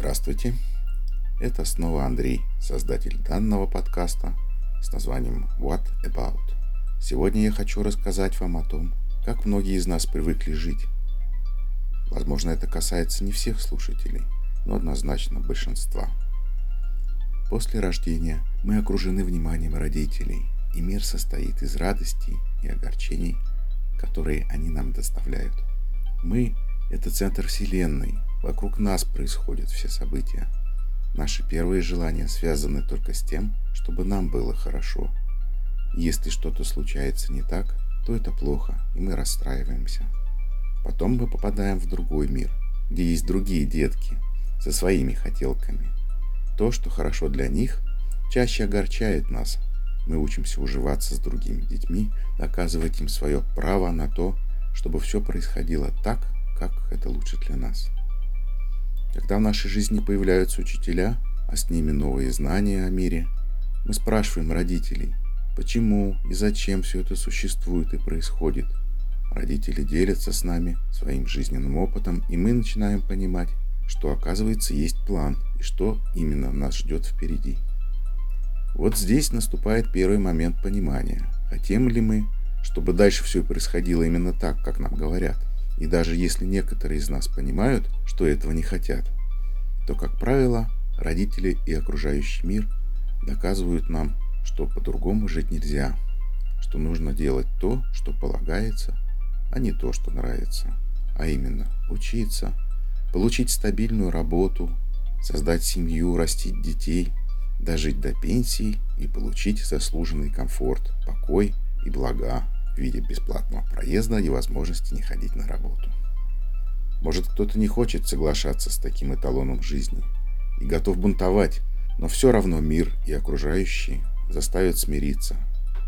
Здравствуйте. Это снова Андрей, создатель данного подкаста с названием What About. Сегодня я хочу рассказать вам о том, как многие из нас привыкли жить. Возможно, это касается не всех слушателей, но однозначно большинства. После рождения мы окружены вниманием родителей, и мир состоит из радостей и огорчений, которые они нам доставляют. Мы – это центр Вселенной, вокруг нас происходят все события. Наши первые желания связаны только с тем, чтобы нам было хорошо. Если что-то случается не так, то это плохо, и мы расстраиваемся. Потом мы попадаем в другой мир, где есть другие детки со своими хотелками – то, что хорошо для них, чаще огорчает нас. Мы учимся уживаться с другими детьми, доказывать им свое право на то, чтобы все происходило так, как это лучше для нас. Когда в нашей жизни появляются учителя, а с ними новые знания о мире, мы спрашиваем родителей, почему и зачем все это существует и происходит. Родители делятся с нами своим жизненным опытом, и мы начинаем понимать, что оказывается есть план и что именно нас ждет впереди. Вот здесь наступает первый момент понимания, хотим ли мы, чтобы дальше все происходило именно так, как нам говорят. И даже если некоторые из нас понимают, что этого не хотят, то, как правило, родители и окружающий мир доказывают нам, что по-другому жить нельзя, что нужно делать то, что полагается, а не то, что нравится, а именно учиться, получить стабильную работу, создать семью, растить детей, дожить до пенсии и получить заслуженный комфорт, покой и блага в виде бесплатного проезда и возможности не ходить на работу. Может, кто-то не хочет соглашаться с таким эталоном жизни и готов бунтовать, но все равно мир и окружающие заставят смириться,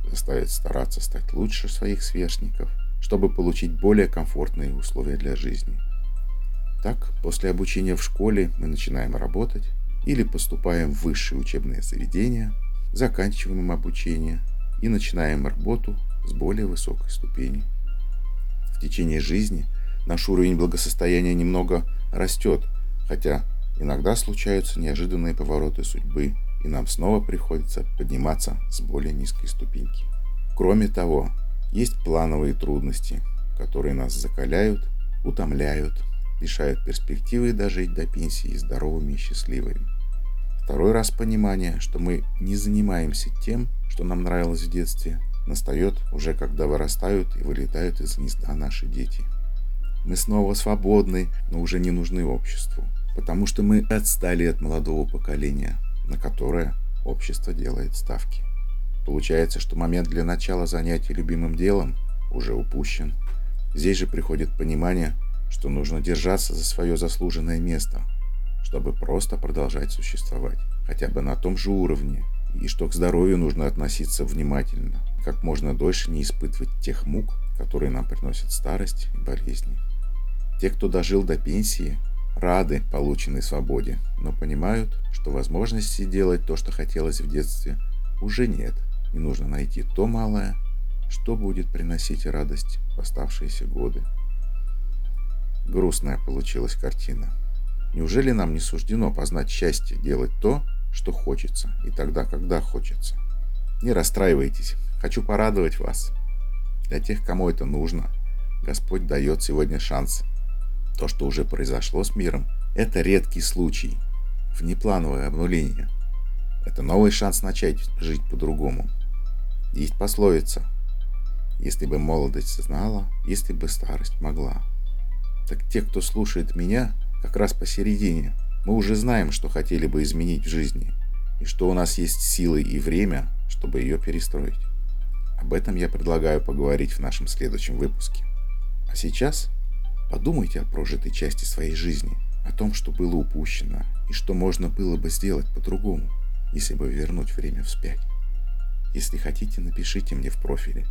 заставят стараться стать лучше своих сверстников, чтобы получить более комфортные условия для жизни – так, после обучения в школе мы начинаем работать или поступаем в высшие учебные заведения, заканчиваем обучение и начинаем работу с более высокой ступени. В течение жизни наш уровень благосостояния немного растет, хотя иногда случаются неожиданные повороты судьбы, и нам снова приходится подниматься с более низкой ступеньки. Кроме того, есть плановые трудности, которые нас закаляют, утомляют лишают перспективы дожить до пенсии здоровыми и счастливыми. Второй раз понимание, что мы не занимаемся тем, что нам нравилось в детстве, настает уже когда вырастают и вылетают из гнезда наши дети. Мы снова свободны, но уже не нужны обществу, потому что мы отстали от молодого поколения, на которое общество делает ставки. Получается, что момент для начала занятия любимым делом уже упущен. Здесь же приходит понимание, что нужно держаться за свое заслуженное место, чтобы просто продолжать существовать, хотя бы на том же уровне, и что к здоровью нужно относиться внимательно, как можно дольше не испытывать тех мук, которые нам приносят старость и болезни. Те, кто дожил до пенсии, рады полученной свободе, но понимают, что возможности делать то, что хотелось в детстве, уже нет, и нужно найти то малое, что будет приносить радость в оставшиеся годы. Грустная получилась картина. Неужели нам не суждено познать счастье, делать то, что хочется, и тогда, когда хочется? Не расстраивайтесь, хочу порадовать вас. Для тех, кому это нужно, Господь дает сегодня шанс. То, что уже произошло с миром, это редкий случай, внеплановое обнуление. Это новый шанс начать жить по-другому. Есть пословица «Если бы молодость знала, если бы старость могла» так те, кто слушает меня, как раз посередине, мы уже знаем, что хотели бы изменить в жизни, и что у нас есть силы и время, чтобы ее перестроить. Об этом я предлагаю поговорить в нашем следующем выпуске. А сейчас подумайте о прожитой части своей жизни, о том, что было упущено, и что можно было бы сделать по-другому, если бы вернуть время вспять. Если хотите, напишите мне в профиле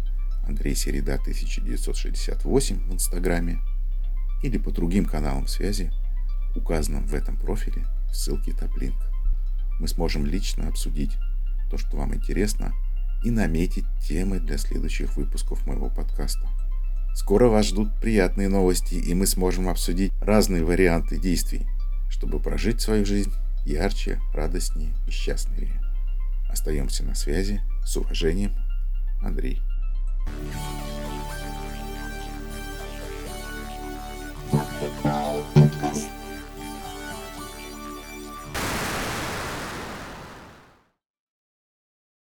Андрей Середа 1968 в Инстаграме или по другим каналам связи, указанным в этом профиле в ссылке Топлинк. Мы сможем лично обсудить то, что вам интересно, и наметить темы для следующих выпусков моего подкаста. Скоро вас ждут приятные новости, и мы сможем обсудить разные варианты действий, чтобы прожить свою жизнь ярче, радостнее и счастливее. Остаемся на связи. С уважением, Андрей. thank you